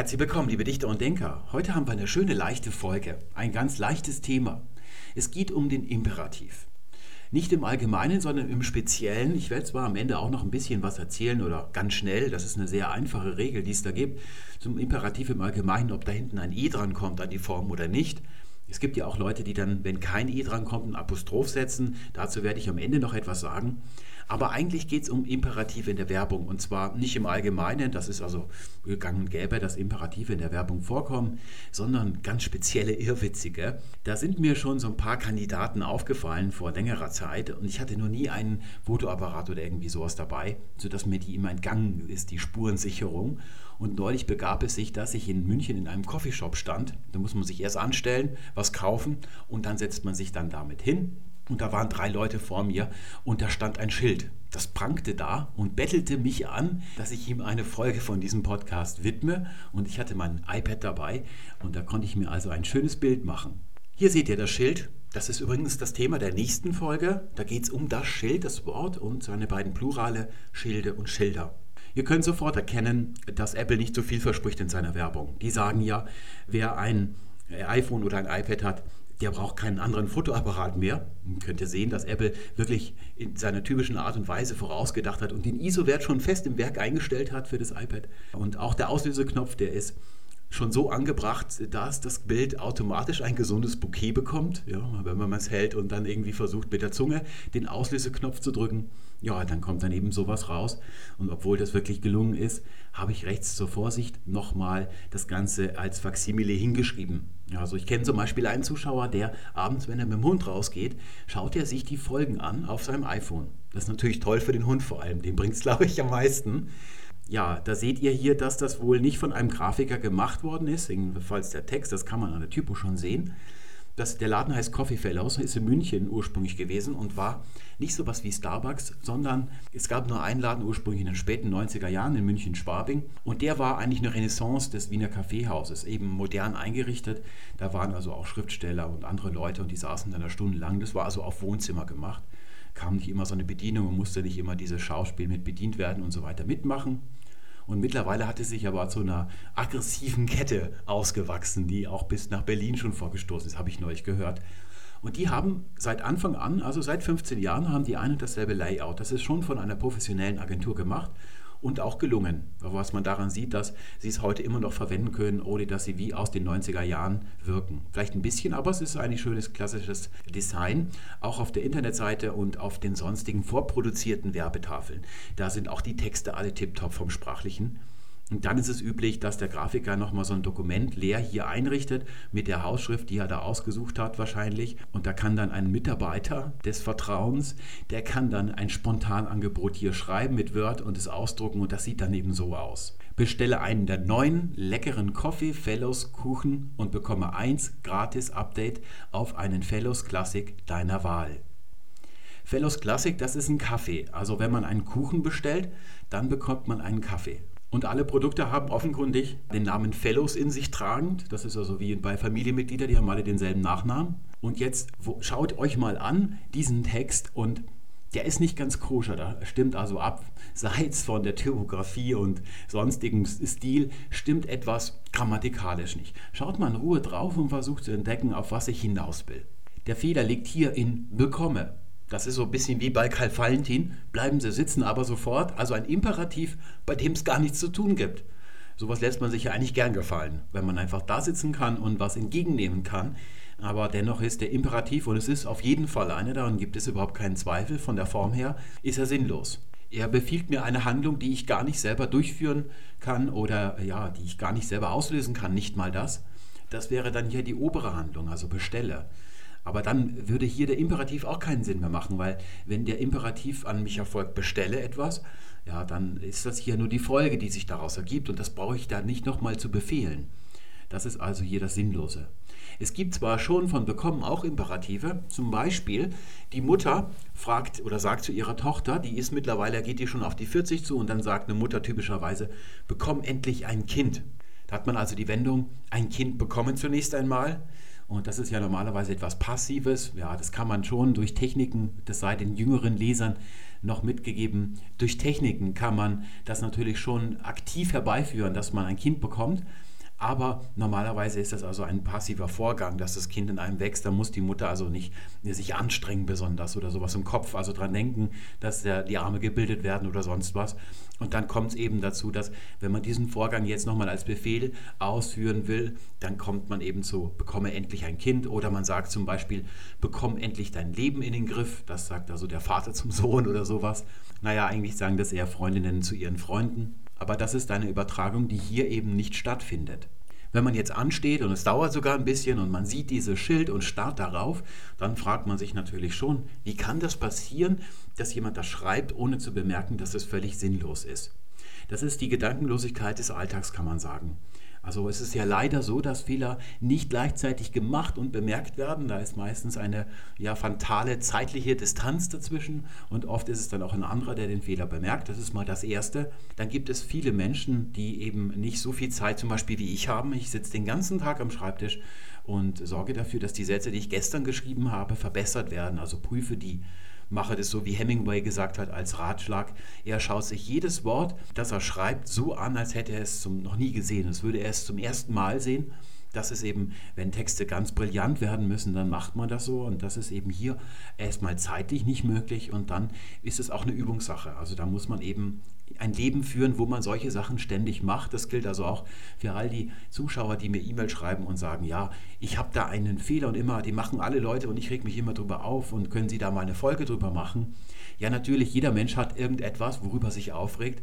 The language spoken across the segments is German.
Herzlich willkommen, liebe Dichter und Denker. Heute haben wir eine schöne, leichte Folge. Ein ganz leichtes Thema. Es geht um den Imperativ. Nicht im Allgemeinen, sondern im Speziellen. Ich werde zwar am Ende auch noch ein bisschen was erzählen oder ganz schnell, das ist eine sehr einfache Regel, die es da gibt, zum Imperativ im Allgemeinen, ob da hinten ein E dran kommt an die Form oder nicht. Es gibt ja auch Leute, die dann, wenn kein E dran kommt, ein Apostroph setzen. Dazu werde ich am Ende noch etwas sagen. Aber eigentlich geht es um Imperative in der Werbung. Und zwar nicht im Allgemeinen, das ist also gegangen und gäbe, dass Imperative in der Werbung vorkommen, sondern ganz spezielle Irrwitzige. Da sind mir schon so ein paar Kandidaten aufgefallen vor längerer Zeit und ich hatte noch nie einen Fotoapparat oder irgendwie sowas dabei, sodass mir die immer entgangen ist, die Spurensicherung. Und neulich begab es sich, dass ich in München in einem Coffeeshop stand. Da muss man sich erst anstellen, was kaufen und dann setzt man sich dann damit hin und da waren drei Leute vor mir und da stand ein Schild. Das prangte da und bettelte mich an, dass ich ihm eine Folge von diesem Podcast widme. Und ich hatte mein iPad dabei und da konnte ich mir also ein schönes Bild machen. Hier seht ihr das Schild. Das ist übrigens das Thema der nächsten Folge. Da geht es um das Schild, das Wort und seine beiden Plurale Schilde und Schilder. Ihr könnt sofort erkennen, dass Apple nicht so viel verspricht in seiner Werbung. Die sagen ja, wer ein iPhone oder ein iPad hat, der braucht keinen anderen Fotoapparat mehr. Man könnte sehen, dass Apple wirklich in seiner typischen Art und Weise vorausgedacht hat und den ISO-Wert schon fest im Werk eingestellt hat für das iPad. Und auch der Auslöseknopf, der ist schon so angebracht, dass das Bild automatisch ein gesundes Bouquet bekommt. Ja, wenn man es hält und dann irgendwie versucht mit der Zunge den Auslöseknopf zu drücken, ja, dann kommt dann eben sowas raus. Und obwohl das wirklich gelungen ist, habe ich rechts zur Vorsicht nochmal das Ganze als Faksimile hingeschrieben. Also ich kenne zum Beispiel einen Zuschauer, der abends, wenn er mit dem Hund rausgeht, schaut er sich die Folgen an auf seinem iPhone. Das ist natürlich toll für den Hund vor allem, dem bringt es, glaube ich, am meisten. Ja, da seht ihr hier, dass das wohl nicht von einem Grafiker gemacht worden ist, jedenfalls der Text, das kann man an der Typo schon sehen. Das, der Laden heißt Coffee Fellows, ist in München ursprünglich gewesen und war nicht so was wie Starbucks, sondern es gab nur einen Laden ursprünglich in den späten 90er Jahren in München-Schwabing und der war eigentlich eine Renaissance des Wiener Kaffeehauses, eben modern eingerichtet. Da waren also auch Schriftsteller und andere Leute und die saßen dann eine Stunde lang. Das war also auf Wohnzimmer gemacht. Kam nicht immer so eine Bedienung und musste nicht immer dieses Schauspiel mit bedient werden und so weiter mitmachen. Und mittlerweile hat es sich aber zu einer aggressiven Kette ausgewachsen, die auch bis nach Berlin schon vorgestoßen ist, habe ich neulich gehört. Und die haben seit Anfang an, also seit 15 Jahren, haben die ein und dasselbe Layout. Das ist schon von einer professionellen Agentur gemacht und auch gelungen. Was man daran sieht, dass sie es heute immer noch verwenden können, ohne dass sie wie aus den 90er Jahren wirken. Vielleicht ein bisschen, aber es ist eigentlich schönes klassisches Design. Auch auf der Internetseite und auf den sonstigen vorproduzierten Werbetafeln. Da sind auch die Texte alle tiptop vom Sprachlichen. Und dann ist es üblich, dass der Grafiker nochmal so ein Dokument leer hier einrichtet mit der Hausschrift, die er da ausgesucht hat wahrscheinlich. Und da kann dann ein Mitarbeiter des Vertrauens, der kann dann ein Spontanangebot hier schreiben mit Word und es ausdrucken und das sieht dann eben so aus. Bestelle einen der neuen leckeren Coffee Fellows Kuchen und bekomme eins gratis Update auf einen Fellows Classic deiner Wahl. Fellows Classic, das ist ein Kaffee. Also wenn man einen Kuchen bestellt, dann bekommt man einen Kaffee. Und alle Produkte haben offenkundig den Namen Fellows in sich tragend. Das ist also wie bei Familienmitgliedern, die haben alle denselben Nachnamen. Und jetzt schaut euch mal an diesen Text und der ist nicht ganz koscher. Da stimmt also abseits von der Typografie und sonstigem Stil, stimmt etwas grammatikalisch nicht. Schaut mal in Ruhe drauf und versucht zu entdecken, auf was ich hinaus will. Der Fehler liegt hier in bekomme. Das ist so ein bisschen wie bei Karl Valentin. Bleiben Sie sitzen, aber sofort. Also ein Imperativ, bei dem es gar nichts zu tun gibt. Sowas lässt man sich ja eigentlich gern gefallen, wenn man einfach da sitzen kann und was entgegennehmen kann. Aber dennoch ist der Imperativ, und es ist auf jeden Fall einer, daran gibt es überhaupt keinen Zweifel, von der Form her, ist er sinnlos. Er befiehlt mir eine Handlung, die ich gar nicht selber durchführen kann oder ja, die ich gar nicht selber auslösen kann, nicht mal das. Das wäre dann hier die obere Handlung, also bestelle. Aber dann würde hier der Imperativ auch keinen Sinn mehr machen, weil wenn der Imperativ an mich erfolgt, bestelle etwas, ja, dann ist das hier nur die Folge, die sich daraus ergibt und das brauche ich da nicht nochmal zu befehlen. Das ist also hier das Sinnlose. Es gibt zwar schon von bekommen auch Imperative, zum Beispiel die Mutter fragt oder sagt zu ihrer Tochter, die ist mittlerweile, geht die schon auf die 40 zu und dann sagt eine Mutter typischerweise, bekomm endlich ein Kind. Da hat man also die Wendung, ein Kind bekommen zunächst einmal Und das ist ja normalerweise etwas Passives. Ja, das kann man schon durch Techniken, das sei den jüngeren Lesern noch mitgegeben, durch Techniken kann man das natürlich schon aktiv herbeiführen, dass man ein Kind bekommt. Aber normalerweise ist das also ein passiver Vorgang, dass das Kind in einem wächst. Da muss die Mutter also nicht sich anstrengen besonders oder sowas im Kopf, also dran denken, dass der, die Arme gebildet werden oder sonst was. Und dann kommt es eben dazu, dass wenn man diesen Vorgang jetzt nochmal als Befehl ausführen will, dann kommt man eben zu, bekomme endlich ein Kind oder man sagt zum Beispiel, bekomme endlich dein Leben in den Griff. Das sagt also der Vater zum Sohn oder sowas. Naja, eigentlich sagen das eher Freundinnen zu ihren Freunden aber das ist eine Übertragung, die hier eben nicht stattfindet. Wenn man jetzt ansteht und es dauert sogar ein bisschen und man sieht dieses Schild und starrt darauf, dann fragt man sich natürlich schon, wie kann das passieren, dass jemand das schreibt, ohne zu bemerken, dass es völlig sinnlos ist. Das ist die Gedankenlosigkeit des Alltags, kann man sagen. Also es ist ja leider so, dass Fehler nicht gleichzeitig gemacht und bemerkt werden. Da ist meistens eine ja, fatale zeitliche Distanz dazwischen und oft ist es dann auch ein anderer, der den Fehler bemerkt. Das ist mal das Erste. Dann gibt es viele Menschen, die eben nicht so viel Zeit zum Beispiel wie ich haben. Ich sitze den ganzen Tag am Schreibtisch und sorge dafür, dass die Sätze, die ich gestern geschrieben habe, verbessert werden. Also prüfe die mache das so, wie Hemingway gesagt hat, als Ratschlag. Er schaut sich jedes Wort, das er schreibt, so an, als hätte er es zum, noch nie gesehen. Das würde er es zum ersten Mal sehen. Das ist eben, wenn Texte ganz brillant werden müssen, dann macht man das so. Und das ist eben hier erstmal zeitlich nicht möglich. Und dann ist es auch eine Übungssache. Also da muss man eben ein Leben führen, wo man solche Sachen ständig macht. Das gilt also auch für all die Zuschauer, die mir E-Mail schreiben und sagen, ja, ich habe da einen Fehler und immer, die machen alle Leute und ich reg mich immer drüber auf und können Sie da mal eine Folge drüber machen? Ja, natürlich, jeder Mensch hat irgendetwas, worüber er sich aufregt.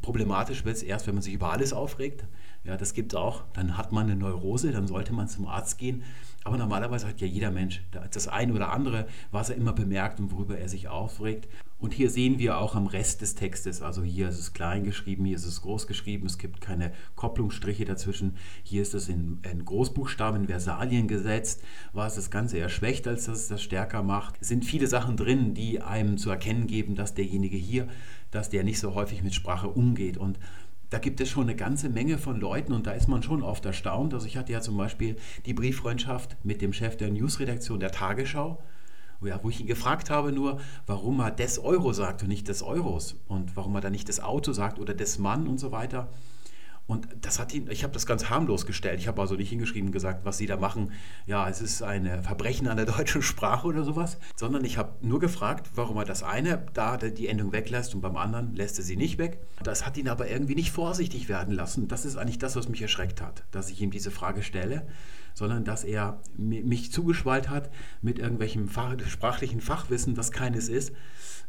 Problematisch wird es erst, wenn man sich über alles aufregt. Ja, das gibt es auch. Dann hat man eine Neurose, dann sollte man zum Arzt gehen. Aber normalerweise hat ja jeder Mensch das eine oder andere, was er immer bemerkt und worüber er sich aufregt. Und hier sehen wir auch am Rest des Textes, also hier ist es klein geschrieben, hier ist es groß geschrieben, es gibt keine Kopplungsstriche dazwischen. Hier ist es in, in Großbuchstaben, in Versalien gesetzt, was das Ganze eher schwächt, als dass es das stärker macht. Es sind viele Sachen drin, die einem zu erkennen geben, dass derjenige hier, dass der nicht so häufig mit Sprache umgeht. Und da gibt es schon eine ganze Menge von Leuten und da ist man schon oft erstaunt. Also ich hatte ja zum Beispiel die Brieffreundschaft mit dem Chef der Newsredaktion der Tagesschau wo ich ihn gefragt habe nur, warum er des Euro sagt und nicht des Euros und warum er da nicht des Auto sagt oder des Mann und so weiter. Und das hat ihn, ich habe das ganz harmlos gestellt. Ich habe also nicht hingeschrieben gesagt, was sie da machen. Ja, es ist ein Verbrechen an der deutschen Sprache oder sowas, sondern ich habe nur gefragt, warum er das eine da die Endung weglässt und beim anderen lässt er sie nicht weg. Das hat ihn aber irgendwie nicht vorsichtig werden lassen. Das ist eigentlich das, was mich erschreckt hat, dass ich ihm diese Frage stelle sondern dass er mich zugeschwallt hat mit irgendwelchem sprachlichen Fachwissen, das keines ist.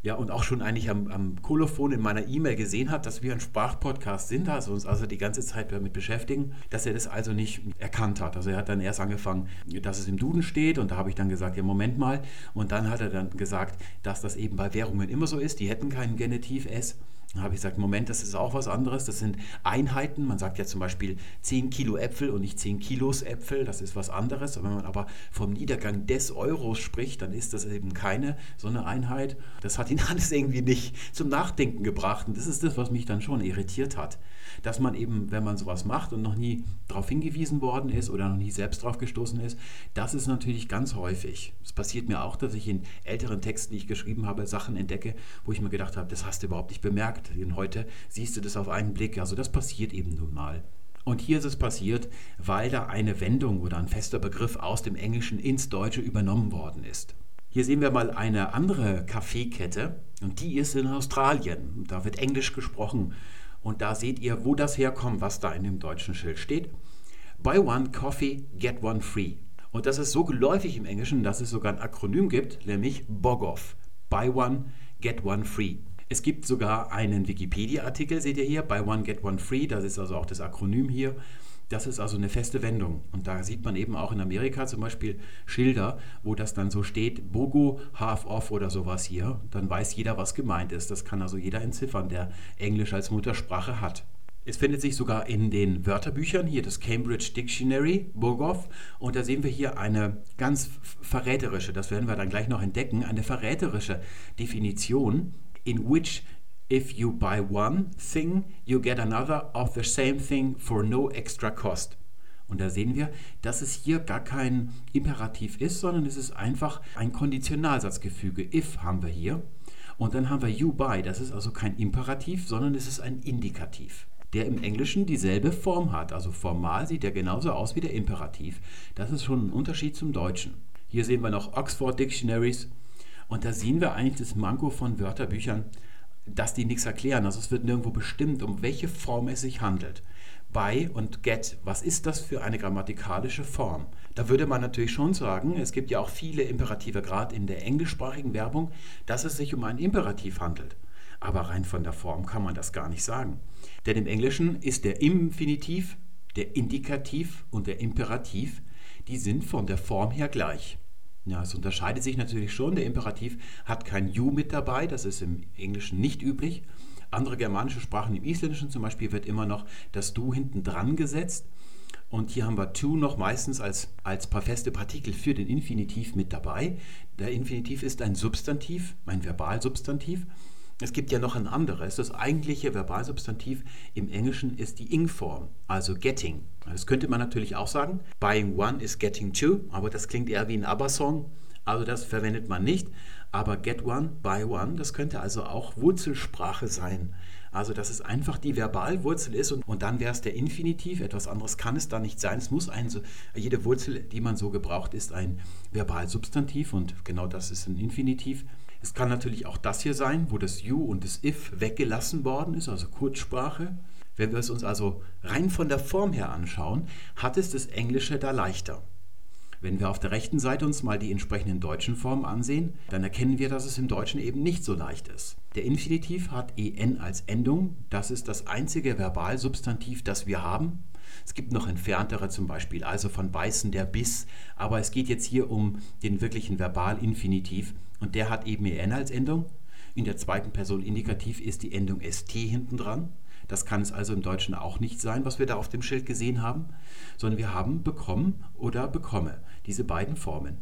Ja, und auch schon eigentlich am, am Kolophon in meiner E-Mail gesehen hat, dass wir ein Sprachpodcast sind, also uns also die ganze Zeit damit beschäftigen, dass er das also nicht erkannt hat. Also er hat dann erst angefangen, dass es im Duden steht und da habe ich dann gesagt, ja Moment mal. Und dann hat er dann gesagt, dass das eben bei Währungen immer so ist, die hätten keinen Genitiv S. Dann habe ich gesagt, Moment, das ist auch was anderes. Das sind Einheiten. Man sagt ja zum Beispiel 10 Kilo Äpfel und nicht 10 Kilos Äpfel. Das ist was anderes. wenn man aber vom Niedergang des Euros spricht, dann ist das eben keine so eine Einheit. Das hat ihn alles irgendwie nicht zum Nachdenken gebracht. Und das ist das, was mich dann schon irritiert hat. Dass man eben, wenn man sowas macht und noch nie darauf hingewiesen worden ist oder noch nie selbst drauf gestoßen ist, das ist natürlich ganz häufig. Es passiert mir auch, dass ich in älteren Texten, die ich geschrieben habe, Sachen entdecke, wo ich mir gedacht habe, das hast du überhaupt nicht bemerkt denn heute siehst du das auf einen Blick. Also das passiert eben nun mal. Und hier ist es passiert, weil da eine Wendung oder ein fester Begriff aus dem Englischen ins Deutsche übernommen worden ist. Hier sehen wir mal eine andere Kaffeekette und die ist in Australien. Da wird Englisch gesprochen und da seht ihr, wo das herkommt, was da in dem deutschen Schild steht. Buy one coffee, get one free. Und das ist so geläufig im Englischen, dass es sogar ein Akronym gibt, nämlich BOGOF. Buy one, get one free. Es gibt sogar einen Wikipedia-Artikel, seht ihr hier, Buy One Get One Free, das ist also auch das Akronym hier. Das ist also eine feste Wendung. Und da sieht man eben auch in Amerika zum Beispiel Schilder, wo das dann so steht, BOGO, Half Off oder sowas hier. Dann weiß jeder, was gemeint ist. Das kann also jeder entziffern, der Englisch als Muttersprache hat. Es findet sich sogar in den Wörterbüchern, hier das Cambridge Dictionary, Burgoff, und da sehen wir hier eine ganz verräterische, das werden wir dann gleich noch entdecken, eine verräterische Definition in which if you buy one thing, you get another of the same thing for no extra cost. Und da sehen wir, dass es hier gar kein Imperativ ist, sondern es ist einfach ein Konditionalsatzgefüge. If haben wir hier. Und dann haben wir you by. Das ist also kein Imperativ, sondern es ist ein Indikativ, der im Englischen dieselbe Form hat. Also formal sieht er genauso aus wie der Imperativ. Das ist schon ein Unterschied zum Deutschen. Hier sehen wir noch Oxford Dictionaries. Und da sehen wir eigentlich das Manko von Wörterbüchern, dass die nichts erklären. Also es wird nirgendwo bestimmt, um welche Form es sich handelt by und get. Was ist das für eine grammatikalische Form? Da würde man natürlich schon sagen, es gibt ja auch viele Imperative, gerade in der englischsprachigen Werbung, dass es sich um ein Imperativ handelt. Aber rein von der Form kann man das gar nicht sagen. Denn im Englischen ist der Infinitiv, der Indikativ und der Imperativ, die sind von der Form her gleich. Ja, es unterscheidet sich natürlich schon. Der Imperativ hat kein You mit dabei, das ist im Englischen nicht üblich andere germanische Sprachen, im Isländischen zum Beispiel, wird immer noch das Du hinten dran gesetzt. Und hier haben wir to noch meistens als, als paar feste Partikel für den Infinitiv mit dabei. Der Infinitiv ist ein Substantiv, ein Verbalsubstantiv. Es gibt ja noch ein anderes. Das eigentliche Verbalsubstantiv im Englischen ist die Ing-Form, also getting. Das könnte man natürlich auch sagen. Buying one is getting two, aber das klingt eher wie ein ABBA-Song. Also das verwendet man nicht. Aber get one, buy one, das könnte also auch Wurzelsprache sein. Also, dass es einfach die Verbalwurzel ist und, und dann wäre es der Infinitiv. Etwas anderes kann es da nicht sein. Es muss ein, jede Wurzel, die man so gebraucht, ist ein Verbalsubstantiv und genau das ist ein Infinitiv. Es kann natürlich auch das hier sein, wo das You und das If weggelassen worden ist, also Kurzsprache. Wenn wir es uns also rein von der Form her anschauen, hat es das Englische da leichter. Wenn wir auf der rechten Seite uns mal die entsprechenden deutschen Formen ansehen, dann erkennen wir, dass es im Deutschen eben nicht so leicht ist. Der Infinitiv hat en als Endung. Das ist das einzige Verbalsubstantiv, das wir haben. Es gibt noch entferntere zum Beispiel, also von beißen der Biss, aber es geht jetzt hier um den wirklichen Verbalinfinitiv und der hat eben en als Endung. In der zweiten Person Indikativ ist die Endung st hinten dran. Das kann es also im Deutschen auch nicht sein, was wir da auf dem Schild gesehen haben, sondern wir haben bekommen oder bekomme, diese beiden Formen.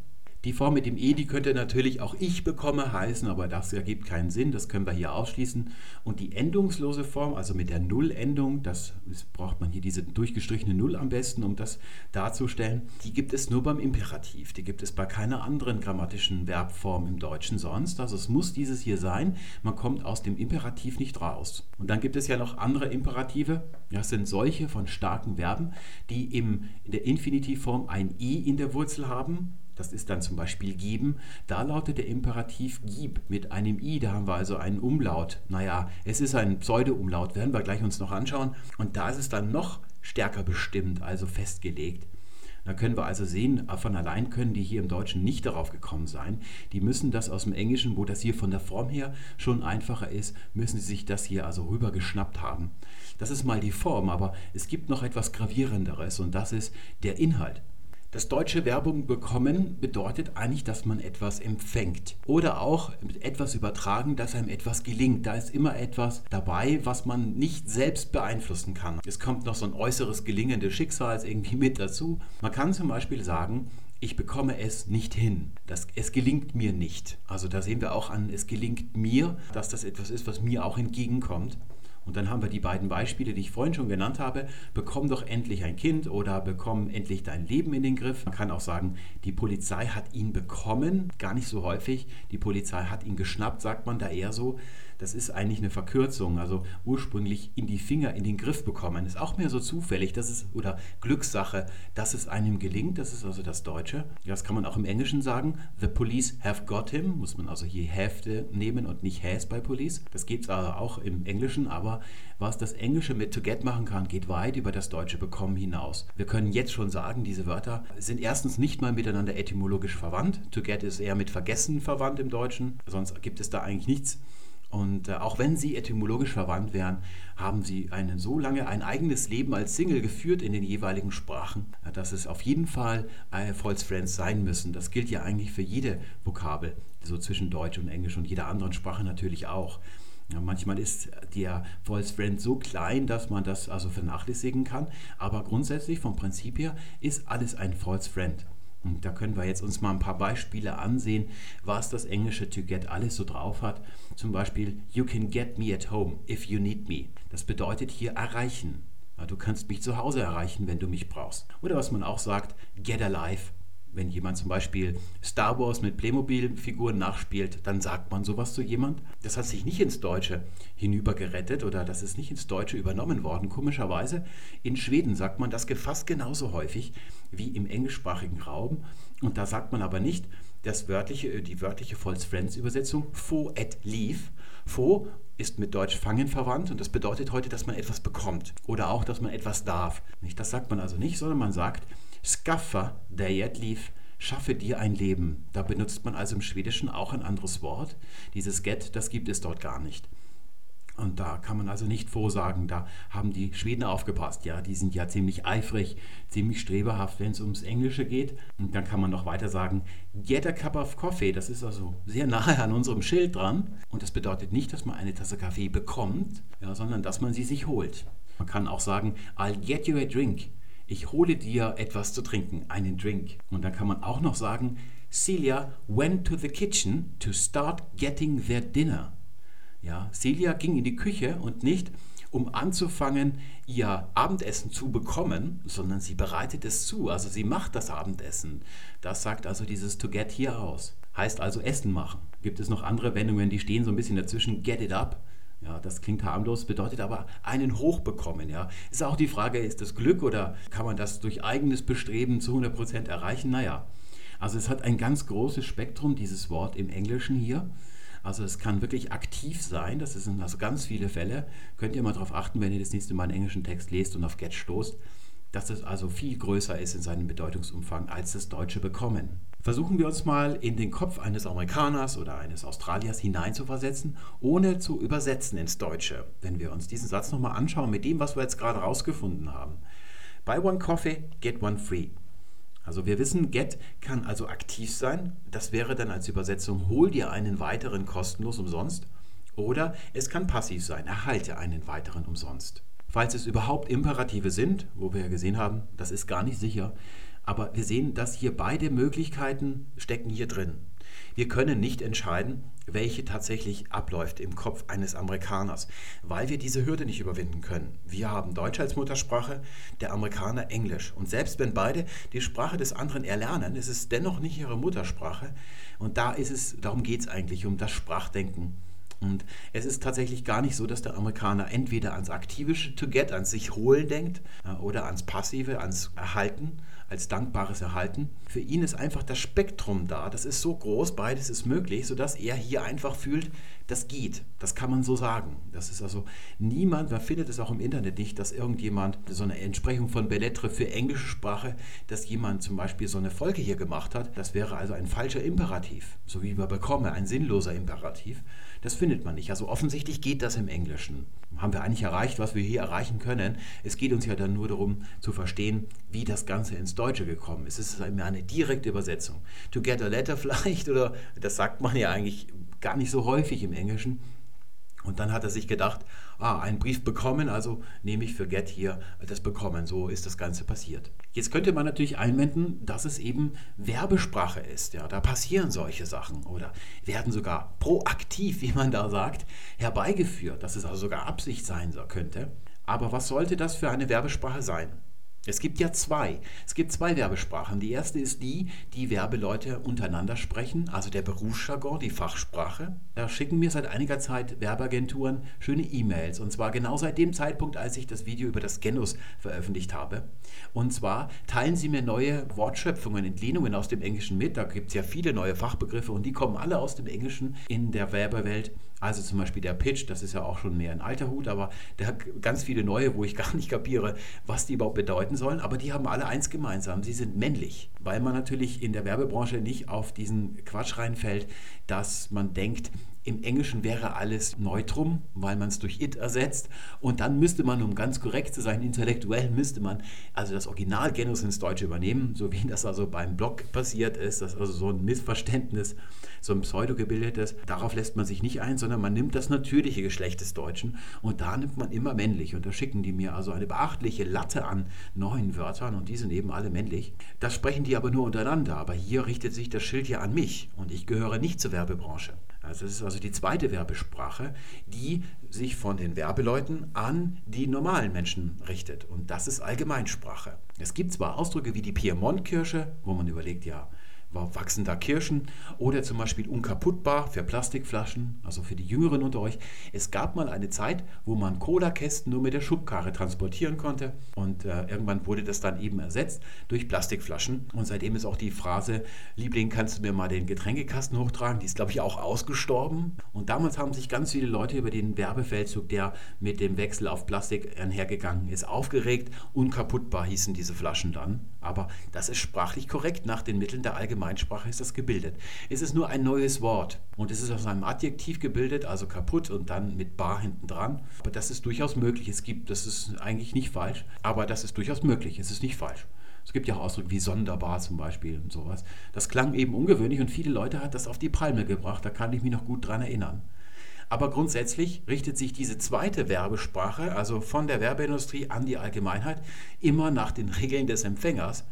Die Form mit dem E, die könnte natürlich auch ich bekomme heißen, aber das ergibt keinen Sinn, das können wir hier ausschließen. Und die endungslose Form, also mit der Null-Endung, das braucht man hier diese durchgestrichene Null am besten, um das darzustellen, die gibt es nur beim Imperativ, die gibt es bei keiner anderen grammatischen Verbform im Deutschen sonst. Also es muss dieses hier sein, man kommt aus dem Imperativ nicht raus. Und dann gibt es ja noch andere Imperative, das sind solche von starken Verben, die im, in der Infinitivform ein I in der Wurzel haben das ist dann zum Beispiel geben. Da lautet der Imperativ gib mit einem i. Da haben wir also einen Umlaut. Naja, es ist ein Pseudo-Umlaut, werden wir gleich uns noch anschauen. Und da ist es dann noch stärker bestimmt, also festgelegt. Da können wir also sehen, von allein können die hier im Deutschen nicht darauf gekommen sein. Die müssen das aus dem Englischen, wo das hier von der Form her schon einfacher ist, müssen sie sich das hier also rübergeschnappt haben. Das ist mal die Form, aber es gibt noch etwas gravierenderes und das ist der Inhalt. Das deutsche Werbung bekommen bedeutet eigentlich, dass man etwas empfängt. Oder auch etwas übertragen, dass einem etwas gelingt. Da ist immer etwas dabei, was man nicht selbst beeinflussen kann. Es kommt noch so ein äußeres Gelingen des Schicksals irgendwie mit dazu. Man kann zum Beispiel sagen, ich bekomme es nicht hin. Das, es gelingt mir nicht. Also da sehen wir auch an, es gelingt mir, dass das etwas ist, was mir auch entgegenkommt. Und dann haben wir die beiden Beispiele, die ich vorhin schon genannt habe. Bekomm doch endlich ein Kind oder bekomm endlich dein Leben in den Griff. Man kann auch sagen, die Polizei hat ihn bekommen. Gar nicht so häufig. Die Polizei hat ihn geschnappt, sagt man da eher so das ist eigentlich eine Verkürzung, also ursprünglich in die Finger, in den Griff bekommen. Ist auch mehr so zufällig, das ist, oder Glückssache, dass es einem gelingt, das ist also das Deutsche. Das kann man auch im Englischen sagen. The police have got him, muss man also hier have nehmen und nicht has bei police. Das geht also auch im Englischen, aber was das Englische mit to get machen kann, geht weit über das deutsche bekommen hinaus. Wir können jetzt schon sagen, diese Wörter sind erstens nicht mal miteinander etymologisch verwandt. To get ist eher mit vergessen verwandt im Deutschen, sonst gibt es da eigentlich nichts. Und äh, auch wenn sie etymologisch verwandt wären, haben sie einen, so lange ein eigenes Leben als Single geführt in den jeweiligen Sprachen, dass es auf jeden Fall äh, False Friends sein müssen. Das gilt ja eigentlich für jede Vokabel, so zwischen Deutsch und Englisch und jeder anderen Sprache natürlich auch. Ja, manchmal ist der False Friend so klein, dass man das also vernachlässigen kann, aber grundsätzlich vom Prinzip her ist alles ein False Friend. Und da können wir jetzt uns mal ein paar Beispiele ansehen, was das englische to get alles so drauf hat. Zum Beispiel, you can get me at home if you need me. Das bedeutet hier erreichen. Du kannst mich zu Hause erreichen, wenn du mich brauchst. Oder was man auch sagt, get alive. Wenn jemand zum Beispiel Star Wars mit Playmobil-Figuren nachspielt, dann sagt man sowas zu jemand. Das hat sich nicht ins Deutsche hinübergerettet oder das ist nicht ins Deutsche übernommen worden. Komischerweise in Schweden sagt man das fast genauso häufig wie im englischsprachigen Raum. Und da sagt man aber nicht das wörtliche, die wörtliche False Friends Übersetzung, fo et leave. Fo ist mit Deutsch fangen verwandt und das bedeutet heute, dass man etwas bekommt oder auch, dass man etwas darf. Das sagt man also nicht, sondern man sagt skaffa dejet lief, schaffe dir ein Leben. Da benutzt man also im Schwedischen auch ein anderes Wort. Dieses get, das gibt es dort gar nicht. Und da kann man also nicht vorsagen, da haben die Schweden aufgepasst. Ja, die sind ja ziemlich eifrig, ziemlich streberhaft, wenn es ums Englische geht. Und dann kann man noch weiter sagen, get a cup of coffee. Das ist also sehr nahe an unserem Schild dran. Und das bedeutet nicht, dass man eine Tasse Kaffee bekommt, ja, sondern dass man sie sich holt. Man kann auch sagen, I'll get you a drink. Ich hole dir etwas zu trinken, einen Drink. Und dann kann man auch noch sagen, Celia went to the kitchen to start getting their dinner. Ja, Celia ging in die Küche und nicht, um anzufangen, ihr Abendessen zu bekommen, sondern sie bereitet es zu. Also sie macht das Abendessen. Das sagt also dieses to get hier aus. Heißt also Essen machen. Gibt es noch andere Wendungen, die stehen so ein bisschen dazwischen. Get it up. Ja, das klingt harmlos, bedeutet aber einen Hoch bekommen. Ja. Ist auch die Frage, ist das Glück oder kann man das durch eigenes Bestreben zu 100% erreichen? Naja, also es hat ein ganz großes Spektrum, dieses Wort im Englischen hier. Also es kann wirklich aktiv sein, das sind also ganz viele Fälle. Könnt ihr mal darauf achten, wenn ihr das nächste Mal einen englischen Text lest und auf Get stoßt, dass es also viel größer ist in seinem Bedeutungsumfang als das deutsche Bekommen. Versuchen wir uns mal in den Kopf eines Amerikaners oder eines Australiers hineinzuversetzen, ohne zu übersetzen ins Deutsche. Wenn wir uns diesen Satz nochmal anschauen mit dem, was wir jetzt gerade rausgefunden haben. Buy one coffee, get one free. Also wir wissen, get kann also aktiv sein. Das wäre dann als Übersetzung, hol dir einen weiteren kostenlos umsonst. Oder es kann passiv sein, erhalte einen weiteren umsonst. Falls es überhaupt Imperative sind, wo wir ja gesehen haben, das ist gar nicht sicher, aber wir sehen, dass hier beide Möglichkeiten stecken hier drin. Wir können nicht entscheiden, welche tatsächlich abläuft im Kopf eines Amerikaners, weil wir diese Hürde nicht überwinden können. Wir haben Deutsch als Muttersprache, der Amerikaner Englisch. Und selbst wenn beide die Sprache des anderen erlernen, ist es dennoch nicht ihre Muttersprache. Und da ist es, darum geht es eigentlich, um das Sprachdenken. Und es ist tatsächlich gar nicht so, dass der Amerikaner entweder ans aktive To Get, ans sich holen denkt, äh, oder ans passive, ans Erhalten als dankbares Erhalten. Für ihn ist einfach das Spektrum da. Das ist so groß, beides ist möglich, sodass er hier einfach fühlt, das geht. Das kann man so sagen. Das ist also niemand, man findet es auch im Internet nicht, dass irgendjemand so eine Entsprechung von Bellettre für englische Sprache, dass jemand zum Beispiel so eine Folge hier gemacht hat. Das wäre also ein falscher Imperativ, so wie wir bekommen, ein sinnloser Imperativ. Das findet man nicht. Also offensichtlich geht das im Englischen. Haben wir eigentlich erreicht, was wir hier erreichen können? Es geht uns ja dann nur darum zu verstehen, wie das Ganze ins Deutsche gekommen ist. Es ist eine direkte Übersetzung. To get a letter vielleicht, oder das sagt man ja eigentlich gar nicht so häufig im Englischen. Und dann hat er sich gedacht, ah, einen Brief bekommen, also nehme ich für Get hier das bekommen. So ist das Ganze passiert. Jetzt könnte man natürlich einwenden, dass es eben Werbesprache ist. Ja, da passieren solche Sachen oder werden sogar proaktiv, wie man da sagt, herbeigeführt, dass es also sogar Absicht sein könnte. Aber was sollte das für eine Werbesprache sein? Es gibt ja zwei. Es gibt zwei Werbesprachen. Die erste ist die, die Werbeleute untereinander sprechen, also der Berufsjargon, die Fachsprache. Da schicken mir seit einiger Zeit Werbeagenturen schöne E-Mails. Und zwar genau seit dem Zeitpunkt, als ich das Video über das Genus veröffentlicht habe. Und zwar teilen sie mir neue Wortschöpfungen, Entlehnungen aus dem Englischen mit. Da gibt es ja viele neue Fachbegriffe und die kommen alle aus dem Englischen in der Werbewelt. Also zum Beispiel der Pitch, das ist ja auch schon mehr ein alter Hut, aber der hat ganz viele neue, wo ich gar nicht kapiere, was die überhaupt bedeuten sollen. Aber die haben alle eins gemeinsam, sie sind männlich, weil man natürlich in der Werbebranche nicht auf diesen Quatsch reinfällt, dass man denkt, im Englischen wäre alles Neutrum, weil man es durch it ersetzt. Und dann müsste man, um ganz korrekt zu sein, intellektuell müsste man also das Originalgenus ins Deutsche übernehmen, so wie das also beim Blog passiert ist. Das ist also so ein Missverständnis, so ein pseudogebildetes. Darauf lässt man sich nicht ein, sondern man nimmt das natürliche Geschlecht des Deutschen und da nimmt man immer männlich. Und da schicken die mir also eine beachtliche Latte an neuen Wörtern und die sind eben alle männlich. Das sprechen die aber nur untereinander. Aber hier richtet sich das Schild ja an mich und ich gehöre nicht zur Werbebranche. Also das ist also die zweite Werbesprache, die sich von den Werbeleuten an die normalen Menschen richtet. Und das ist Allgemeinsprache. Es gibt zwar Ausdrücke wie die Piemont-Kirsche, wo man überlegt, ja, wachsen da Kirschen? Oder zum Beispiel unkaputtbar für Plastikflaschen, also für die Jüngeren unter euch. Es gab mal eine Zeit, wo man Cola-Kästen nur mit der Schubkarre transportieren konnte. Und äh, irgendwann wurde das dann eben ersetzt durch Plastikflaschen. Und seitdem ist auch die Phrase, Liebling, kannst du mir mal den Getränkekasten hochtragen, die ist glaube ich auch ausgestorben. Und damals haben sich ganz viele Leute über den Werbefeldzug, der mit dem Wechsel auf Plastik einhergegangen ist, aufgeregt. Unkaputtbar hießen diese Flaschen dann, aber das ist sprachlich korrekt nach den Mitteln der Allgemeinheit Allgemeinsprache ist das gebildet. Es ist nur ein neues Wort und es ist aus einem Adjektiv gebildet, also kaputt und dann mit bar hinten dran. Aber das ist durchaus möglich. Es gibt, das ist eigentlich nicht falsch, aber das ist durchaus möglich. Es ist nicht falsch. Es gibt ja auch Ausdrücke wie sonderbar zum Beispiel und sowas. Das klang eben ungewöhnlich und viele Leute hat das auf die Palme gebracht. Da kann ich mich noch gut dran erinnern. Aber grundsätzlich richtet sich diese zweite Werbesprache, also von der Werbeindustrie an die Allgemeinheit, immer nach den Regeln des Empfängers.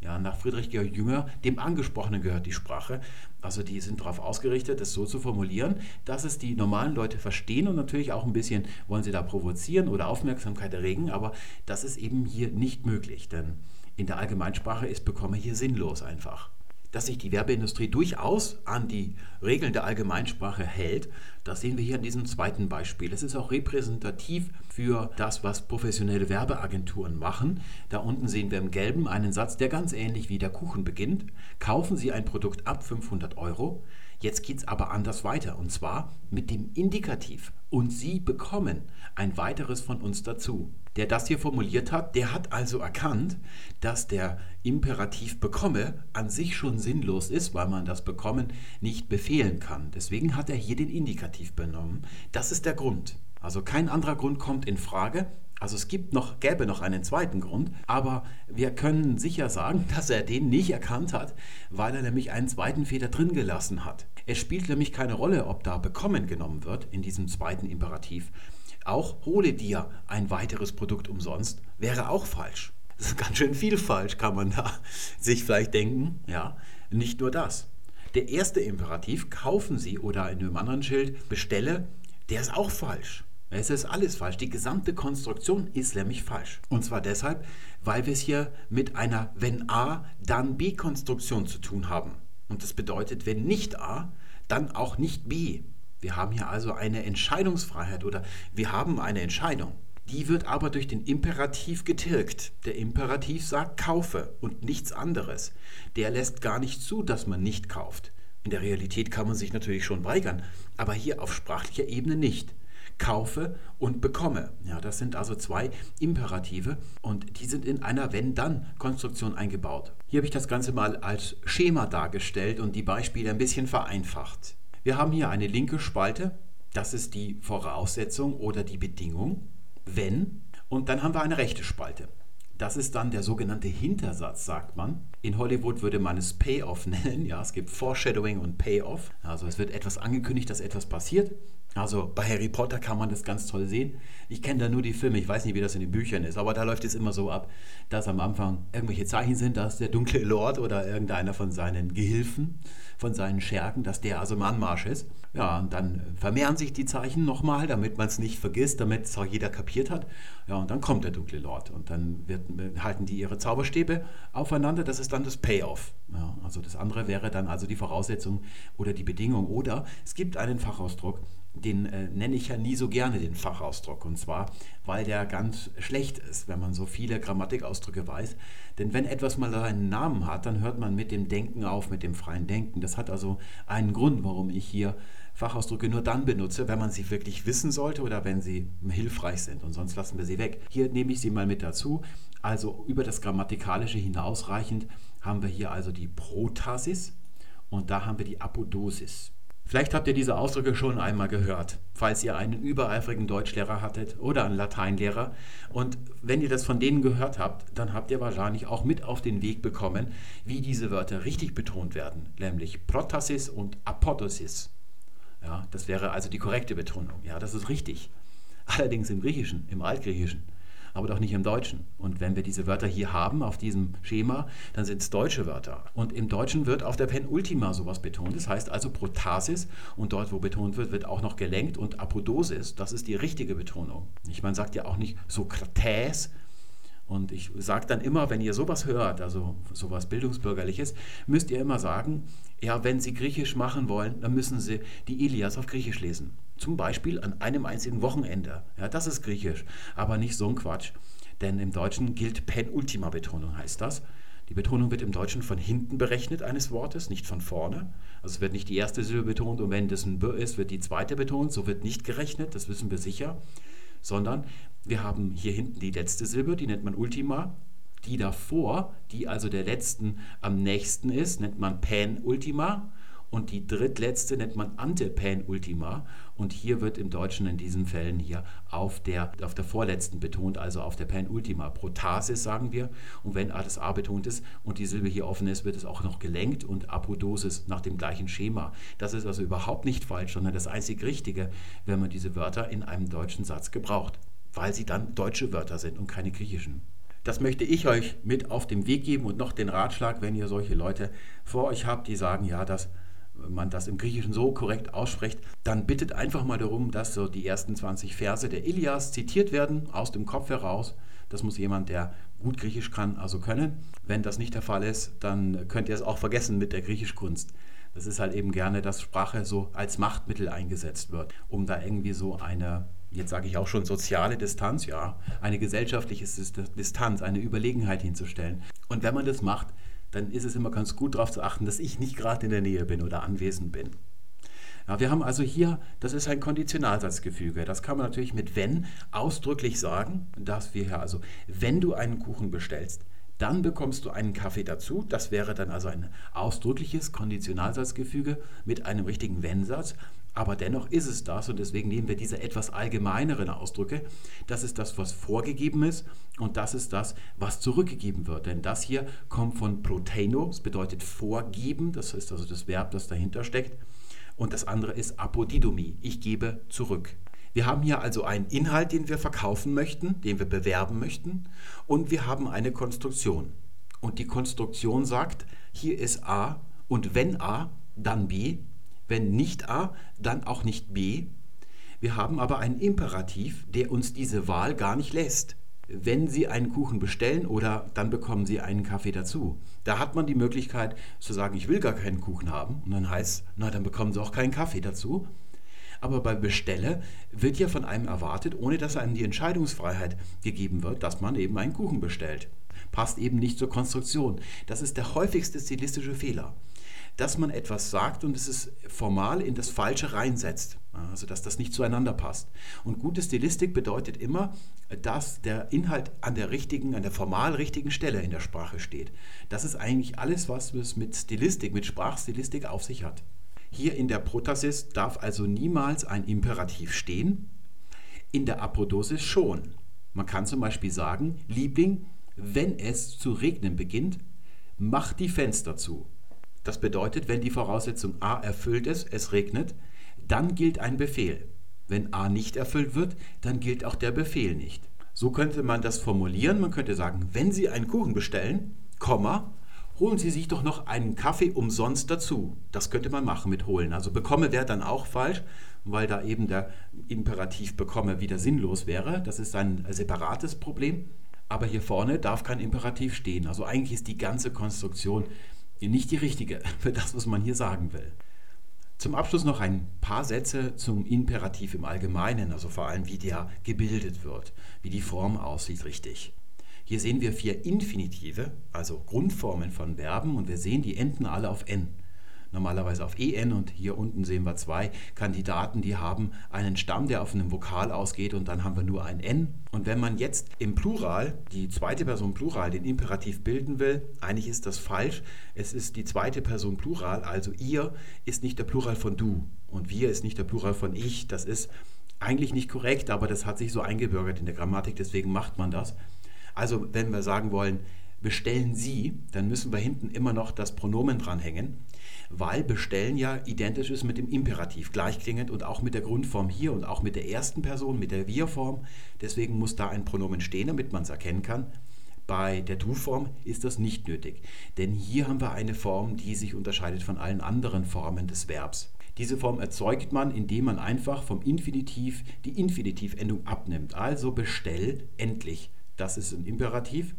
Ja, nach Friedrich Georg Jünger, dem Angesprochenen gehört die Sprache. Also die sind darauf ausgerichtet, das so zu formulieren, dass es die normalen Leute verstehen und natürlich auch ein bisschen wollen sie da provozieren oder Aufmerksamkeit erregen, aber das ist eben hier nicht möglich, denn in der Allgemeinsprache ist bekomme hier sinnlos einfach dass sich die Werbeindustrie durchaus an die Regeln der Allgemeinsprache hält. Das sehen wir hier in diesem zweiten Beispiel. Es ist auch repräsentativ für das, was professionelle Werbeagenturen machen. Da unten sehen wir im Gelben einen Satz, der ganz ähnlich wie der Kuchen beginnt. Kaufen Sie ein Produkt ab 500 Euro. Jetzt geht es aber anders weiter und zwar mit dem Indikativ. Und Sie bekommen ein weiteres von uns dazu. Der das hier formuliert hat, der hat also erkannt, dass der Imperativ bekomme an sich schon sinnlos ist, weil man das bekommen nicht befehlen kann. Deswegen hat er hier den Indikativ benommen. Das ist der Grund. Also kein anderer Grund kommt in Frage. Also es gibt noch, gäbe noch einen zweiten Grund, aber wir können sicher sagen, dass er den nicht erkannt hat, weil er nämlich einen zweiten Feder drin gelassen hat. Es spielt nämlich keine Rolle, ob da bekommen genommen wird in diesem zweiten Imperativ. Auch hole dir ein weiteres Produkt umsonst wäre auch falsch. Das ist ganz schön viel falsch, kann man da sich vielleicht denken. Ja, nicht nur das. Der erste Imperativ, kaufen Sie oder in einem anderen Schild, bestelle, der ist auch falsch. Es ist alles falsch. Die gesamte Konstruktion ist nämlich falsch. Und zwar deshalb, weil wir es hier mit einer wenn A, dann B-Konstruktion zu tun haben. Und das bedeutet, wenn nicht A, dann auch nicht B. Wir haben hier also eine Entscheidungsfreiheit oder wir haben eine Entscheidung. Die wird aber durch den Imperativ getilgt. Der Imperativ sagt kaufe und nichts anderes. Der lässt gar nicht zu, dass man nicht kauft. In der Realität kann man sich natürlich schon weigern, aber hier auf sprachlicher Ebene nicht kaufe und bekomme. Ja, das sind also zwei Imperative und die sind in einer Wenn-Dann-Konstruktion eingebaut. Hier habe ich das Ganze mal als Schema dargestellt und die Beispiele ein bisschen vereinfacht. Wir haben hier eine linke Spalte, das ist die Voraussetzung oder die Bedingung, wenn, und dann haben wir eine rechte Spalte. Das ist dann der sogenannte Hintersatz, sagt man. In Hollywood würde man es Payoff nennen. Ja, es gibt Foreshadowing und Payoff. Also es wird etwas angekündigt, dass etwas passiert. Also bei Harry Potter kann man das ganz toll sehen. Ich kenne da nur die Filme, ich weiß nicht, wie das in den Büchern ist, aber da läuft es immer so ab, dass am Anfang irgendwelche Zeichen sind, dass der dunkle Lord oder irgendeiner von seinen Gehilfen, von seinen Schergen, dass der also im Anmarsch ist. Ja, und dann vermehren sich die Zeichen nochmal, damit man es nicht vergisst, damit es auch jeder kapiert hat. Ja, und dann kommt der dunkle Lord und dann wird, halten die ihre Zauberstäbe aufeinander. Das ist dann das Payoff. Ja, also das andere wäre dann also die Voraussetzung oder die Bedingung. Oder es gibt einen Fachausdruck, den äh, nenne ich ja nie so gerne, den Fachausdruck. Und zwar, weil der ganz schlecht ist, wenn man so viele Grammatikausdrücke weiß. Denn wenn etwas mal seinen Namen hat, dann hört man mit dem Denken auf, mit dem freien Denken. Das hat also einen Grund, warum ich hier Fachausdrücke nur dann benutze, wenn man sie wirklich wissen sollte oder wenn sie hilfreich sind. Und sonst lassen wir sie weg. Hier nehme ich sie mal mit dazu. Also über das Grammatikalische hinausreichend haben wir hier also die Protasis und da haben wir die Apodosis. Vielleicht habt ihr diese Ausdrücke schon einmal gehört, falls ihr einen übereifrigen Deutschlehrer hattet oder einen Lateinlehrer. Und wenn ihr das von denen gehört habt, dann habt ihr wahrscheinlich auch mit auf den Weg bekommen, wie diese Wörter richtig betont werden, nämlich Protasis und Apodosis. Ja, das wäre also die korrekte Betonung. Ja, das ist richtig. Allerdings im Griechischen, im Altgriechischen. Aber doch nicht im Deutschen. Und wenn wir diese Wörter hier haben auf diesem Schema, dann sind es deutsche Wörter. Und im Deutschen wird auf der Penultima sowas betont. Das heißt also Protasis und dort, wo betont wird, wird auch noch gelenkt und Apodosis, das ist die richtige Betonung. Ich meine, sagt ja auch nicht Sokrates, und ich sage dann immer, wenn ihr sowas hört, also sowas Bildungsbürgerliches, müsst ihr immer sagen, ja, wenn Sie Griechisch machen wollen, dann müssen Sie die Ilias auf Griechisch lesen. Zum Beispiel an einem einzigen Wochenende. Ja, das ist Griechisch, aber nicht so ein Quatsch. Denn im Deutschen gilt Penultima-Betonung, heißt das. Die Betonung wird im Deutschen von hinten berechnet eines Wortes, nicht von vorne. Also es wird nicht die erste Silbe betont und wenn das ein B ist, wird die zweite betont. So wird nicht gerechnet, das wissen wir sicher sondern wir haben hier hinten die letzte Silbe, die nennt man Ultima. Die davor, die also der letzten am nächsten ist, nennt man Penultima. Und die drittletzte nennt man Antepenultima. Und hier wird im Deutschen in diesen Fällen hier auf der, auf der vorletzten betont, also auf der Penultima. Protasis sagen wir. Und wenn das A betont ist und die Silbe hier offen ist, wird es auch noch gelenkt und Apodosis nach dem gleichen Schema. Das ist also überhaupt nicht falsch, sondern das einzig Richtige, wenn man diese Wörter in einem deutschen Satz gebraucht weil sie dann deutsche Wörter sind und keine griechischen. Das möchte ich euch mit auf den Weg geben und noch den Ratschlag, wenn ihr solche Leute vor euch habt, die sagen, ja, dass man das im Griechischen so korrekt ausspricht, dann bittet einfach mal darum, dass so die ersten 20 Verse der Ilias zitiert werden, aus dem Kopf heraus. Das muss jemand, der gut Griechisch kann, also können. Wenn das nicht der Fall ist, dann könnt ihr es auch vergessen mit der Griechischkunst. Das ist halt eben gerne, dass Sprache so als Machtmittel eingesetzt wird, um da irgendwie so eine jetzt sage ich auch schon soziale Distanz, ja, eine gesellschaftliche Distanz, eine Überlegenheit hinzustellen. Und wenn man das macht, dann ist es immer ganz gut darauf zu achten, dass ich nicht gerade in der Nähe bin oder anwesend bin. Ja, wir haben also hier, das ist ein Konditionalsatzgefüge. Das kann man natürlich mit wenn ausdrücklich sagen, dass wir hier also, wenn du einen Kuchen bestellst, dann bekommst du einen Kaffee dazu. Das wäre dann also ein ausdrückliches Konditionalsatzgefüge mit einem richtigen Wenn-Satz. Aber dennoch ist es das und deswegen nehmen wir diese etwas allgemeineren Ausdrücke. Das ist das, was vorgegeben ist und das ist das, was zurückgegeben wird. Denn das hier kommt von proteino, das bedeutet vorgeben, das ist also das Verb, das dahinter steckt. Und das andere ist apodidomie, ich gebe zurück. Wir haben hier also einen Inhalt, den wir verkaufen möchten, den wir bewerben möchten und wir haben eine Konstruktion. Und die Konstruktion sagt, hier ist A und wenn A, dann B wenn nicht A, dann auch nicht B. Wir haben aber einen Imperativ, der uns diese Wahl gar nicht lässt. Wenn Sie einen Kuchen bestellen oder dann bekommen Sie einen Kaffee dazu. Da hat man die Möglichkeit zu sagen, ich will gar keinen Kuchen haben. Und dann heißt, na, dann bekommen Sie auch keinen Kaffee dazu. Aber beim Bestelle wird ja von einem erwartet, ohne dass einem die Entscheidungsfreiheit gegeben wird, dass man eben einen Kuchen bestellt. Passt eben nicht zur Konstruktion. Das ist der häufigste stilistische Fehler dass man etwas sagt und es ist formal in das Falsche reinsetzt. Also dass das nicht zueinander passt. Und gute Stilistik bedeutet immer, dass der Inhalt an der richtigen, an der formal richtigen Stelle in der Sprache steht. Das ist eigentlich alles, was es mit Stilistik, mit Sprachstilistik auf sich hat. Hier in der Protasis darf also niemals ein Imperativ stehen, in der Apodosis schon. Man kann zum Beispiel sagen, Liebling, wenn es zu regnen beginnt, mach die Fenster zu. Das bedeutet, wenn die Voraussetzung A erfüllt ist, es regnet, dann gilt ein Befehl. Wenn A nicht erfüllt wird, dann gilt auch der Befehl nicht. So könnte man das formulieren. Man könnte sagen, wenn Sie einen Kuchen bestellen, Komma, holen Sie sich doch noch einen Kaffee umsonst dazu. Das könnte man machen mit holen. Also bekomme wäre dann auch falsch, weil da eben der Imperativ bekomme wieder sinnlos wäre. Das ist ein separates Problem. Aber hier vorne darf kein Imperativ stehen. Also eigentlich ist die ganze Konstruktion nicht die richtige für das, was man hier sagen will. Zum Abschluss noch ein paar Sätze zum Imperativ im Allgemeinen, also vor allem wie der gebildet wird, wie die Form aussieht richtig. Hier sehen wir vier Infinitive, also Grundformen von Verben und wir sehen, die enden alle auf n normalerweise auf EN und hier unten sehen wir zwei Kandidaten, die haben einen Stamm, der auf einem Vokal ausgeht und dann haben wir nur ein N. Und wenn man jetzt im Plural, die zweite Person Plural, den Imperativ bilden will, eigentlich ist das falsch. Es ist die zweite Person Plural, also ihr ist nicht der Plural von du und wir ist nicht der Plural von ich. Das ist eigentlich nicht korrekt, aber das hat sich so eingebürgert in der Grammatik, deswegen macht man das. Also wenn wir sagen wollen, bestellen Sie, dann müssen wir hinten immer noch das Pronomen dranhängen, weil bestellen ja identisch ist mit dem Imperativ, gleichklingend und auch mit der Grundform hier und auch mit der ersten Person, mit der Wir-Form. Deswegen muss da ein Pronomen stehen, damit man es erkennen kann. Bei der Du-Form ist das nicht nötig, denn hier haben wir eine Form, die sich unterscheidet von allen anderen Formen des Verbs. Diese Form erzeugt man, indem man einfach vom Infinitiv die Infinitivendung abnimmt. Also bestell endlich. Das ist ein Imperativ.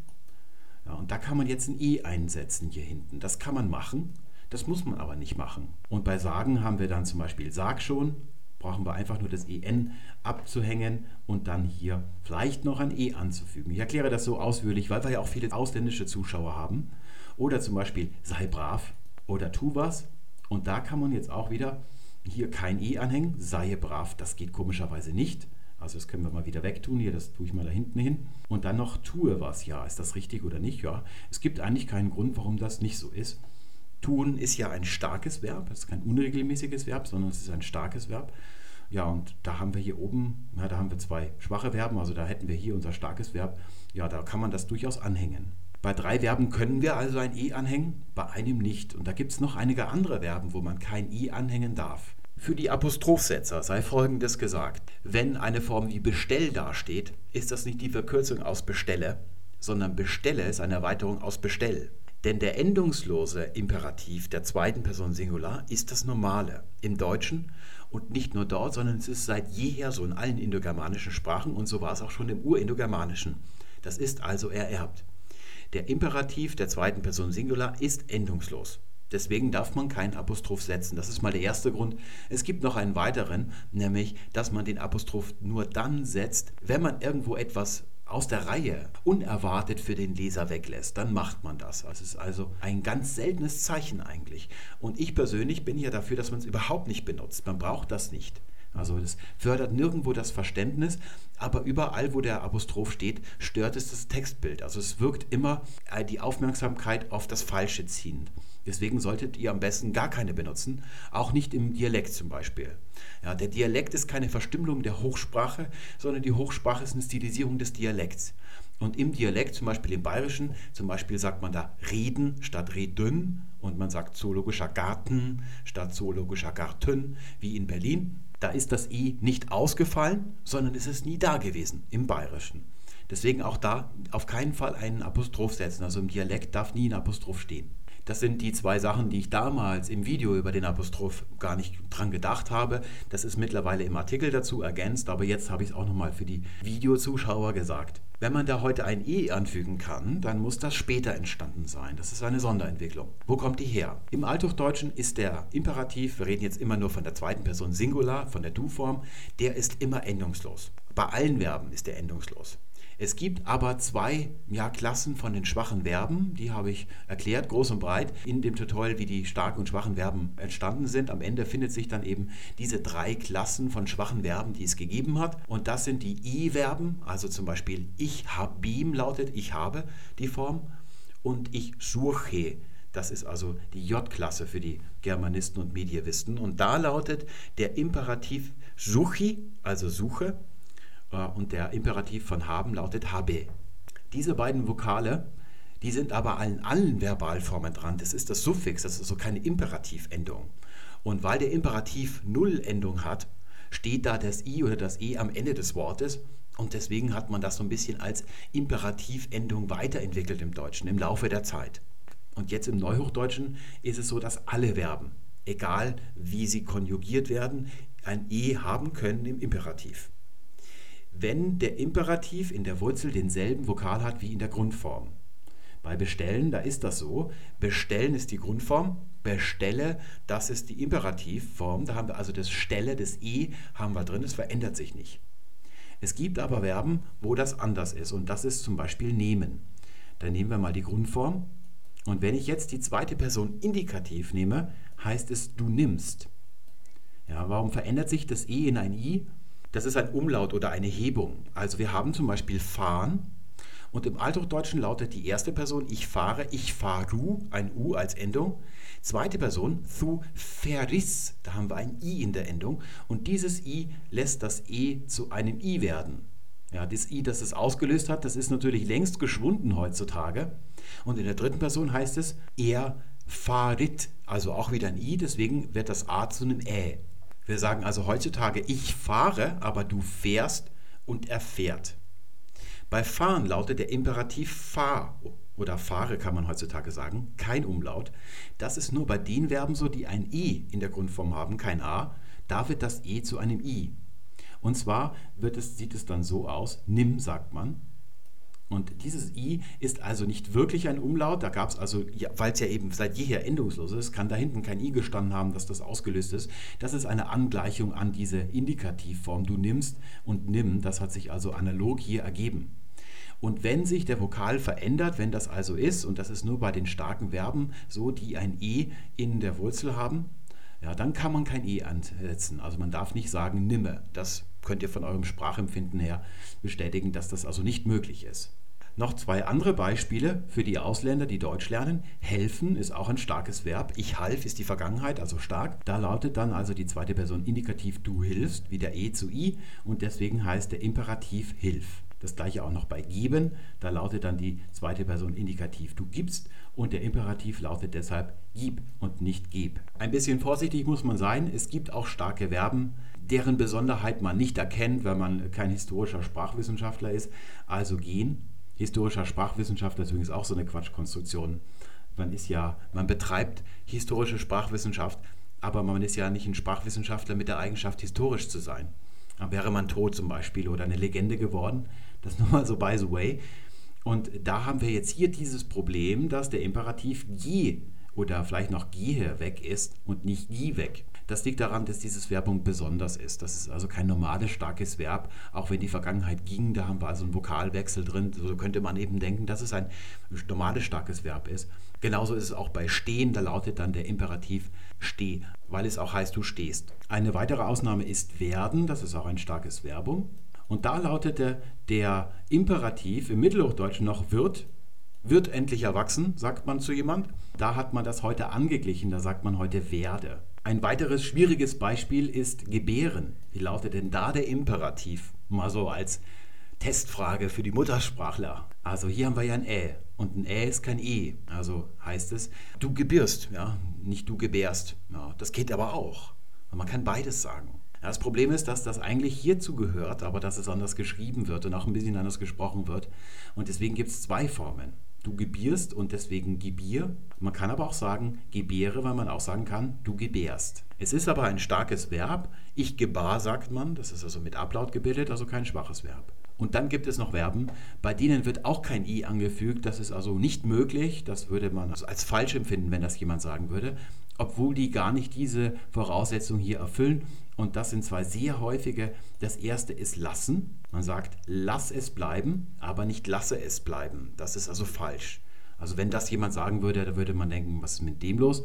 Ja, und da kann man jetzt ein E einsetzen hier hinten. Das kann man machen. Das muss man aber nicht machen. Und bei sagen haben wir dann zum Beispiel sag schon, brauchen wir einfach nur das en abzuhängen und dann hier vielleicht noch ein e anzufügen. Ich erkläre das so ausführlich, weil wir ja auch viele ausländische Zuschauer haben. Oder zum Beispiel sei brav oder tu was. Und da kann man jetzt auch wieder hier kein e anhängen, sei brav, das geht komischerweise nicht. Also das können wir mal wieder wegtun. Hier, das tue ich mal da hinten hin. Und dann noch tue was. Ja, ist das richtig oder nicht? Ja, es gibt eigentlich keinen Grund, warum das nicht so ist. Tun ist ja ein starkes Verb, es ist kein unregelmäßiges Verb, sondern es ist ein starkes Verb. Ja, und da haben wir hier oben, ja, da haben wir zwei schwache Verben, also da hätten wir hier unser starkes Verb. Ja, da kann man das durchaus anhängen. Bei drei Verben können wir also ein i anhängen, bei einem nicht. Und da gibt es noch einige andere Verben, wo man kein i anhängen darf. Für die Apostrophsetzer sei Folgendes gesagt. Wenn eine Form wie bestell dasteht, ist das nicht die Verkürzung aus bestelle, sondern bestelle ist eine Erweiterung aus bestell. Denn der endungslose Imperativ der zweiten Person Singular ist das Normale im Deutschen und nicht nur dort, sondern es ist seit jeher so in allen indogermanischen Sprachen und so war es auch schon im Urindogermanischen. Das ist also ererbt. Der Imperativ der zweiten Person Singular ist endungslos. Deswegen darf man keinen Apostroph setzen. Das ist mal der erste Grund. Es gibt noch einen weiteren, nämlich, dass man den Apostroph nur dann setzt, wenn man irgendwo etwas aus der Reihe unerwartet für den Leser weglässt, dann macht man das. Es ist also ein ganz seltenes Zeichen eigentlich. Und ich persönlich bin ja dafür, dass man es überhaupt nicht benutzt. Man braucht das nicht. Also das fördert nirgendwo das Verständnis, aber überall, wo der Apostroph steht, stört es das Textbild. Also es wirkt immer äh, die Aufmerksamkeit auf das Falsche ziehend. Deswegen solltet ihr am besten gar keine benutzen, auch nicht im Dialekt zum Beispiel. Ja, der Dialekt ist keine Verstümmelung der Hochsprache, sondern die Hochsprache ist eine Stilisierung des Dialekts. Und im Dialekt, zum Beispiel im Bayerischen, zum Beispiel sagt man da reden statt reden und man sagt zoologischer Garten statt zoologischer Garten, wie in Berlin. Da ist das i nicht ausgefallen, sondern es ist nie da gewesen im Bayerischen. Deswegen auch da auf keinen Fall einen Apostroph setzen. Also im Dialekt darf nie ein Apostroph stehen. Das sind die zwei Sachen, die ich damals im Video über den Apostroph gar nicht dran gedacht habe. Das ist mittlerweile im Artikel dazu ergänzt, aber jetzt habe ich es auch nochmal für die Videozuschauer gesagt. Wenn man da heute ein E anfügen kann, dann muss das später entstanden sein. Das ist eine Sonderentwicklung. Wo kommt die her? Im Althochdeutschen ist der Imperativ, wir reden jetzt immer nur von der zweiten Person Singular, von der Du-Form, der ist immer endungslos. Bei allen Verben ist der endungslos. Es gibt aber zwei ja, Klassen von den schwachen Verben, die habe ich erklärt, groß und breit, in dem Tutorial, wie die starken und schwachen Verben entstanden sind. Am Ende findet sich dann eben diese drei Klassen von schwachen Verben, die es gegeben hat. Und das sind die I-Verben, also zum Beispiel ich habim lautet ich habe die Form und ich suche. Das ist also die J-Klasse für die Germanisten und Medievisten. Und da lautet der Imperativ suchi, also suche, und der Imperativ von haben lautet habe. Diese beiden Vokale, die sind aber in allen Verbalformen dran. Das ist das Suffix, das ist so keine Imperativendung. Und weil der Imperativ Nullendung hat, steht da das i oder das e am Ende des Wortes und deswegen hat man das so ein bisschen als Imperativendung weiterentwickelt im Deutschen im Laufe der Zeit. Und jetzt im Neuhochdeutschen ist es so, dass alle Verben, egal wie sie konjugiert werden, ein e haben können im Imperativ wenn der Imperativ in der Wurzel denselben Vokal hat wie in der Grundform. Bei bestellen, da ist das so. Bestellen ist die Grundform, bestelle, das ist die Imperativform. Da haben wir also das Stelle, das E haben wir drin, das verändert sich nicht. Es gibt aber Verben, wo das anders ist und das ist zum Beispiel nehmen. Dann nehmen wir mal die Grundform und wenn ich jetzt die zweite Person indikativ nehme, heißt es du nimmst. Ja, warum verändert sich das E in ein I? Das ist ein Umlaut oder eine Hebung. Also wir haben zum Beispiel fahren und im Althochdeutschen lautet die erste Person ich fahre, ich fahru, ein U als Endung. Zweite Person thu feris, da haben wir ein I in der Endung und dieses I lässt das E zu einem I werden. Ja, das I, das es ausgelöst hat, das ist natürlich längst geschwunden heutzutage. Und in der dritten Person heißt es, er fahrit, also auch wieder ein I, deswegen wird das A zu einem Ä. Wir sagen also heutzutage, ich fahre, aber du fährst und er fährt. Bei fahren lautet der Imperativ fahr oder fahre kann man heutzutage sagen, kein Umlaut. Das ist nur bei den Verben so, die ein I in der Grundform haben, kein A. Da wird das E zu einem I. Und zwar wird es, sieht es dann so aus, nimm sagt man, und dieses i ist also nicht wirklich ein Umlaut. Da gab es also, ja, weil es ja eben seit jeher endungslos ist, kann da hinten kein i gestanden haben, dass das ausgelöst ist. Das ist eine Angleichung an diese Indikativform. Du nimmst und nimm. Das hat sich also analog hier ergeben. Und wenn sich der Vokal verändert, wenn das also ist, und das ist nur bei den starken Verben so, die ein e in der Wurzel haben, ja, dann kann man kein e ansetzen. Also man darf nicht sagen nimme. Das könnt ihr von eurem Sprachempfinden her bestätigen, dass das also nicht möglich ist. Noch zwei andere Beispiele für die Ausländer, die Deutsch lernen. Helfen ist auch ein starkes Verb. Ich half ist die Vergangenheit, also stark. Da lautet dann also die zweite Person Indikativ du hilfst, wie der E zu I und deswegen heißt der Imperativ hilf. Das gleiche auch noch bei geben. Da lautet dann die zweite Person Indikativ du gibst und der Imperativ lautet deshalb gib und nicht geb. Ein bisschen vorsichtig muss man sein. Es gibt auch starke Verben, deren Besonderheit man nicht erkennt, wenn man kein historischer Sprachwissenschaftler ist. Also gehen historischer Sprachwissenschaftler ist übrigens auch so eine Quatschkonstruktion. Man ist ja, man betreibt historische Sprachwissenschaft, aber man ist ja nicht ein Sprachwissenschaftler mit der Eigenschaft, historisch zu sein. Dann wäre man tot zum Beispiel oder eine Legende geworden. Das nur mal so by the way. Und da haben wir jetzt hier dieses Problem, dass der Imperativ je oder vielleicht noch gehe weg ist und nicht je weg. Das liegt daran, dass dieses Verbum besonders ist. Das ist also kein normales starkes Verb, auch wenn die Vergangenheit ging, da haben wir also einen Vokalwechsel drin. So könnte man eben denken, dass es ein normales starkes Verb ist. Genauso ist es auch bei stehen, da lautet dann der Imperativ steh, weil es auch heißt, du stehst. Eine weitere Ausnahme ist werden, das ist auch ein starkes Verbum. Und da lautete der Imperativ im Mittelhochdeutschen noch wird, wird endlich erwachsen, sagt man zu jemand. Da hat man das heute angeglichen, da sagt man heute werde. Ein weiteres schwieriges Beispiel ist gebären. Wie lautet denn da der Imperativ? Mal so als Testfrage für die Muttersprachler. Also hier haben wir ja ein Ä und ein Ä ist kein E. Also heißt es, du gebierst, ja, nicht du gebärst. Ja, das geht aber auch. Man kann beides sagen. Das Problem ist, dass das eigentlich hierzu gehört, aber dass es anders geschrieben wird und auch ein bisschen anders gesprochen wird. Und deswegen gibt es zwei Formen. Du gebierst und deswegen gebier. Man kann aber auch sagen gebäre, weil man auch sagen kann, du gebärst. Es ist aber ein starkes Verb. Ich gebar, sagt man. Das ist also mit Ablaut gebildet, also kein schwaches Verb. Und dann gibt es noch Verben, bei denen wird auch kein i angefügt. Das ist also nicht möglich. Das würde man also als falsch empfinden, wenn das jemand sagen würde, obwohl die gar nicht diese Voraussetzung hier erfüllen. Und das sind zwei sehr häufige. Das erste ist lassen. Man sagt, lass es bleiben, aber nicht lasse es bleiben. Das ist also falsch. Also wenn das jemand sagen würde, da würde man denken, was ist mit dem los?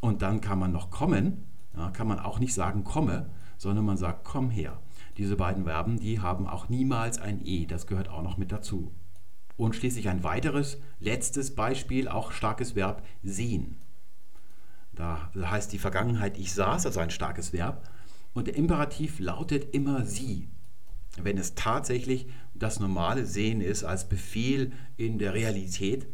Und dann kann man noch kommen. Ja, kann man auch nicht sagen komme, sondern man sagt komm her. Diese beiden Verben, die haben auch niemals ein e. Das gehört auch noch mit dazu. Und schließlich ein weiteres, letztes Beispiel, auch starkes Verb, sehen. Da heißt die Vergangenheit, ich saß, also ein starkes Verb. Und der Imperativ lautet immer sie. Wenn es tatsächlich das normale Sehen ist als Befehl in der Realität.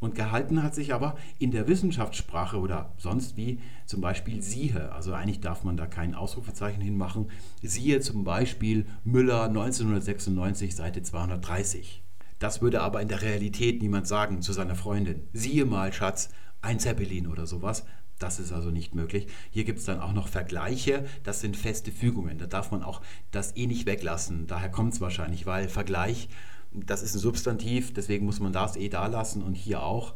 Und gehalten hat sich aber in der Wissenschaftssprache oder sonst wie zum Beispiel siehe. Also eigentlich darf man da kein Ausrufezeichen hinmachen. Siehe zum Beispiel Müller 1996, Seite 230. Das würde aber in der Realität niemand sagen zu seiner Freundin. Siehe mal, Schatz, ein Zeppelin oder sowas. Das ist also nicht möglich. Hier gibt es dann auch noch Vergleiche. Das sind feste Fügungen. Da darf man auch das eh nicht weglassen. Daher kommt es wahrscheinlich, weil Vergleich, das ist ein Substantiv, deswegen muss man das eh da lassen und hier auch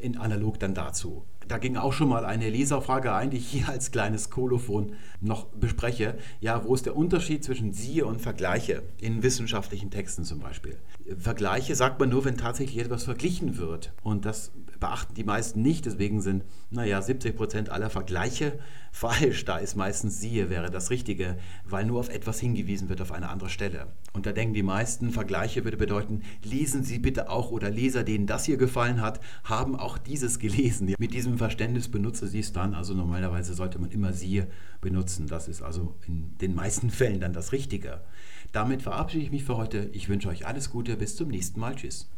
in analog dann dazu. Da ging auch schon mal eine Leserfrage ein, die ich hier als kleines Kolophon noch bespreche. Ja, wo ist der Unterschied zwischen siehe und Vergleiche in wissenschaftlichen Texten zum Beispiel? Vergleiche sagt man nur, wenn tatsächlich etwas verglichen wird. Und das beachten die meisten nicht. Deswegen sind, naja, 70 Prozent aller Vergleiche falsch. Da ist meistens siehe wäre das Richtige, weil nur auf etwas hingewiesen wird auf eine andere Stelle. Und da denken die meisten, Vergleiche würde bedeuten, lesen Sie bitte auch oder Leser, denen das hier gefallen hat, haben auch dieses gelesen. Mit diesem Verständnis benutze Sie es dann. Also normalerweise sollte man immer siehe benutzen. Das ist also in den meisten Fällen dann das Richtige. Damit verabschiede ich mich für heute. Ich wünsche euch alles Gute. Bis zum nächsten Mal. Tschüss.